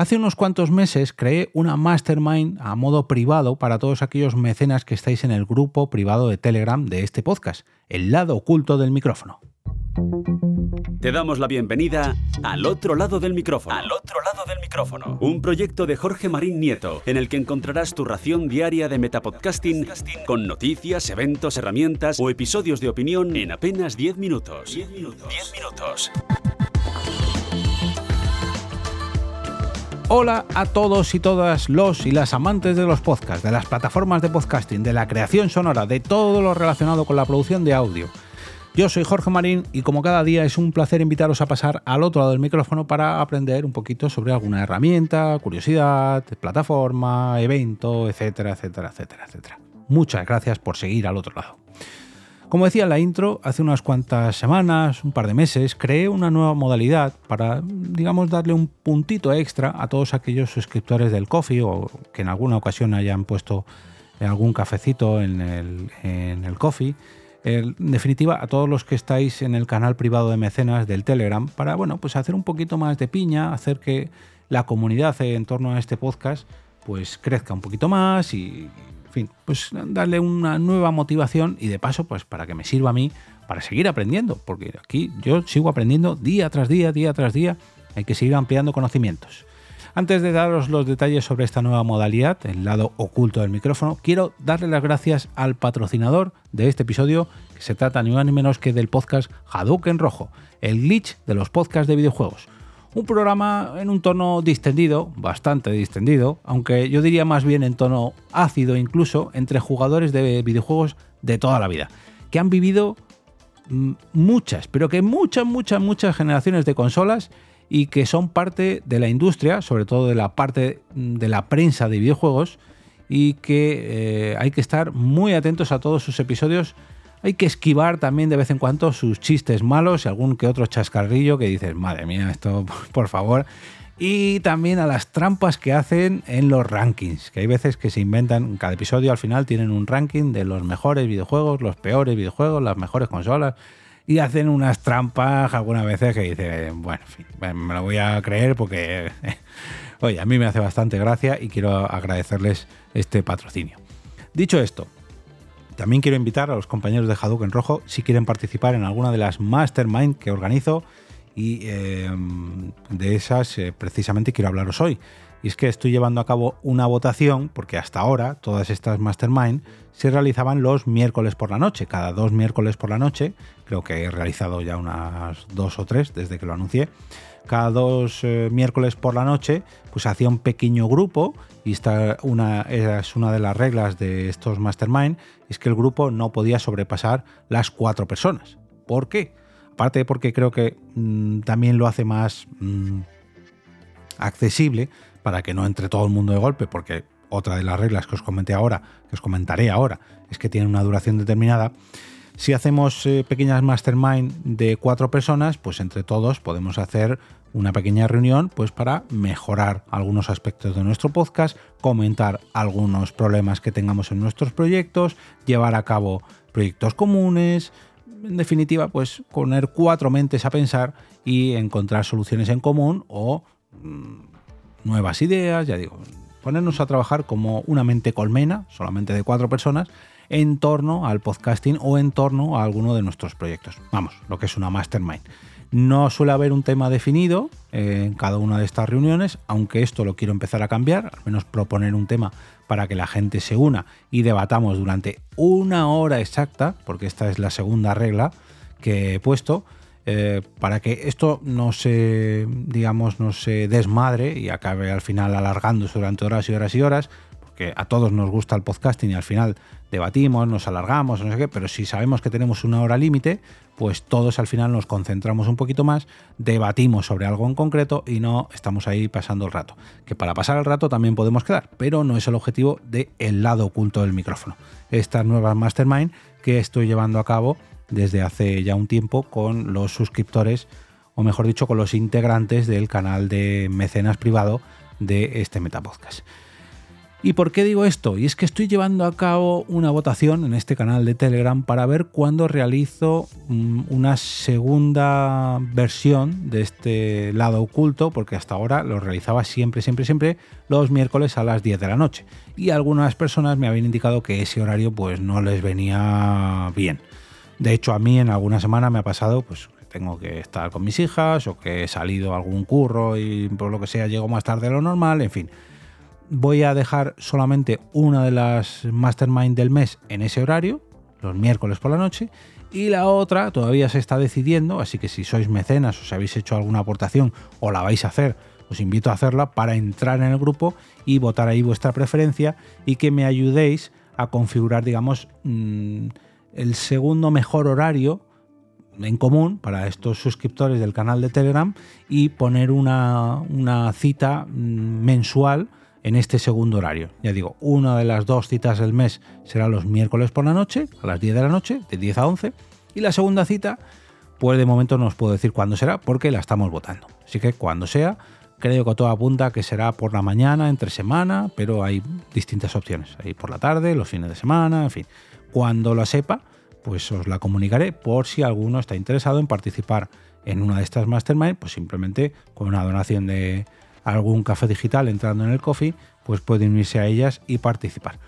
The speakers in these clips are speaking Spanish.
Hace unos cuantos meses creé una mastermind a modo privado para todos aquellos mecenas que estáis en el grupo privado de Telegram de este podcast, el lado oculto del micrófono. Te damos la bienvenida al otro lado del micrófono. Al otro lado del micrófono. Un proyecto de Jorge Marín Nieto, en el que encontrarás tu ración diaria de metapodcasting con noticias, eventos, herramientas o episodios de opinión en apenas 10 minutos. 10 minutos. 10 minutos. Hola a todos y todas los y las amantes de los podcasts, de las plataformas de podcasting, de la creación sonora, de todo lo relacionado con la producción de audio. Yo soy Jorge Marín y como cada día es un placer invitaros a pasar al otro lado del micrófono para aprender un poquito sobre alguna herramienta, curiosidad, plataforma, evento, etcétera, etcétera, etcétera, etcétera. Muchas gracias por seguir al otro lado. Como decía en la intro, hace unas cuantas semanas, un par de meses, creé una nueva modalidad para, digamos, darle un puntito extra a todos aquellos suscriptores del Coffee o que en alguna ocasión hayan puesto algún cafecito en el, en el Coffee. En definitiva, a todos los que estáis en el canal privado de mecenas del Telegram, para bueno, pues hacer un poquito más de piña, hacer que la comunidad en torno a este podcast pues crezca un poquito más y en fin, pues darle una nueva motivación y de paso, pues para que me sirva a mí para seguir aprendiendo, porque aquí yo sigo aprendiendo día tras día, día tras día, hay que seguir ampliando conocimientos. Antes de daros los detalles sobre esta nueva modalidad, el lado oculto del micrófono, quiero darle las gracias al patrocinador de este episodio, que se trata ni más ni menos que del podcast Hadouken Rojo, el glitch de los podcasts de videojuegos un programa en un tono distendido, bastante distendido, aunque yo diría más bien en tono ácido incluso, entre jugadores de videojuegos de toda la vida, que han vivido mm, muchas, pero que muchas, muchas, muchas generaciones de consolas y que son parte de la industria, sobre todo de la parte mm, de la prensa de videojuegos, y que eh, hay que estar muy atentos a todos sus episodios hay que esquivar también de vez en cuando sus chistes malos y algún que otro chascarrillo que dices, madre mía, esto por favor. Y también a las trampas que hacen en los rankings, que hay veces que se inventan, cada episodio al final tienen un ranking de los mejores videojuegos, los peores videojuegos, las mejores consolas, y hacen unas trampas algunas veces que dicen, bueno, en fin, me lo voy a creer porque, oye, a mí me hace bastante gracia y quiero agradecerles este patrocinio. Dicho esto, también quiero invitar a los compañeros de Hadouken Rojo si quieren participar en alguna de las mastermind que organizo y eh, de esas eh, precisamente quiero hablaros hoy. Y es que estoy llevando a cabo una votación porque hasta ahora todas estas mastermind se realizaban los miércoles por la noche, cada dos miércoles por la noche. Creo que he realizado ya unas dos o tres desde que lo anuncié cada dos eh, miércoles por la noche, pues hacía un pequeño grupo y esta una, es una de las reglas de estos mastermind, es que el grupo no podía sobrepasar las cuatro personas. ¿Por qué? Aparte porque creo que mm, también lo hace más mm, accesible para que no entre todo el mundo de golpe, porque otra de las reglas que os comenté ahora, que os comentaré ahora, es que tiene una duración determinada. Si hacemos eh, pequeñas mastermind de cuatro personas, pues entre todos podemos hacer una pequeña reunión pues para mejorar algunos aspectos de nuestro podcast, comentar algunos problemas que tengamos en nuestros proyectos, llevar a cabo proyectos comunes, en definitiva, pues poner cuatro mentes a pensar y encontrar soluciones en común o mm, nuevas ideas, ya digo, ponernos a trabajar como una mente colmena, solamente de cuatro personas, en torno al podcasting o en torno a alguno de nuestros proyectos. Vamos, lo que es una mastermind. No suele haber un tema definido en cada una de estas reuniones, aunque esto lo quiero empezar a cambiar, al menos proponer un tema para que la gente se una y debatamos durante una hora exacta, porque esta es la segunda regla que he puesto, eh, para que esto no se, digamos, no se desmadre y acabe al final alargándose durante horas y horas y horas, porque a todos nos gusta el podcasting y al final debatimos, nos alargamos, no sé qué, pero si sabemos que tenemos una hora límite, pues todos al final nos concentramos un poquito más, debatimos sobre algo en concreto y no estamos ahí pasando el rato. Que para pasar el rato también podemos quedar, pero no es el objetivo del el lado oculto del micrófono. Estas nuevas mastermind que estoy llevando a cabo desde hace ya un tiempo con los suscriptores, o mejor dicho, con los integrantes del canal de mecenas privado de este Metapodcast. ¿Y por qué digo esto? Y es que estoy llevando a cabo una votación en este canal de Telegram para ver cuándo realizo mm, una segunda versión de este lado oculto, porque hasta ahora lo realizaba siempre, siempre, siempre los miércoles a las 10 de la noche. Y algunas personas me habían indicado que ese horario pues no les venía bien. De hecho, a mí en alguna semana me ha pasado pues tengo que estar con mis hijas o que he salido a algún curro y por lo que sea llego más tarde de lo normal, en fin. Voy a dejar solamente una de las mastermind del mes en ese horario, los miércoles por la noche, y la otra todavía se está decidiendo, así que si sois mecenas o si habéis hecho alguna aportación o la vais a hacer, os invito a hacerla para entrar en el grupo y votar ahí vuestra preferencia y que me ayudéis a configurar, digamos, mm, el segundo mejor horario en común para estos suscriptores del canal de Telegram y poner una, una cita mm, mensual en este segundo horario. Ya digo, una de las dos citas del mes será los miércoles por la noche, a las 10 de la noche, de 10 a 11, y la segunda cita, pues de momento no os puedo decir cuándo será, porque la estamos votando. Así que cuando sea, creo que todo apunta que será por la mañana, entre semana, pero hay distintas opciones. Ahí por la tarde, los fines de semana, en fin. Cuando la sepa, pues os la comunicaré por si alguno está interesado en participar en una de estas mastermind, pues simplemente con una donación de algún café digital entrando en el coffee, pues pueden unirse a ellas y participar.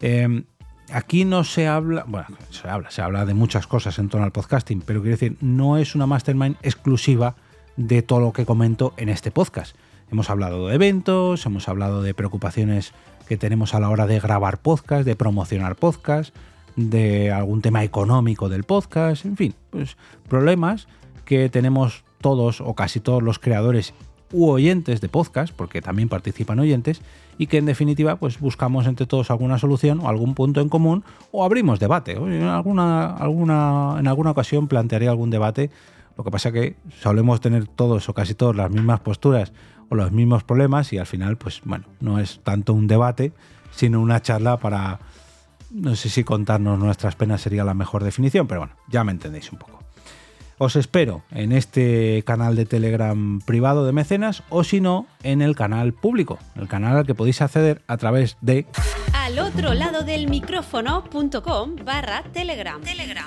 Em, aquí no se habla, bueno, se habla, se habla de muchas cosas en torno al podcasting, pero quiero decir, no es una mastermind exclusiva de todo lo que comento en este podcast. Hemos hablado de eventos, hemos hablado de preocupaciones que tenemos a la hora de grabar podcast, de promocionar podcast, de algún tema económico del podcast, en fin, pues problemas que tenemos todos o casi todos los creadores u oyentes de podcast, porque también participan oyentes, y que en definitiva pues buscamos entre todos alguna solución o algún punto en común o abrimos debate. En alguna, alguna, en alguna ocasión plantearé algún debate. Lo que pasa que solemos tener todos o casi todos las mismas posturas o los mismos problemas y al final pues bueno, no es tanto un debate, sino una charla para, no sé si contarnos nuestras penas sería la mejor definición, pero bueno, ya me entendéis un poco. Os espero en este canal de Telegram privado de mecenas o si no, en el canal público, el canal al que podéis acceder a través de al otro lado del micrófono.com barra Telegram. Telegram.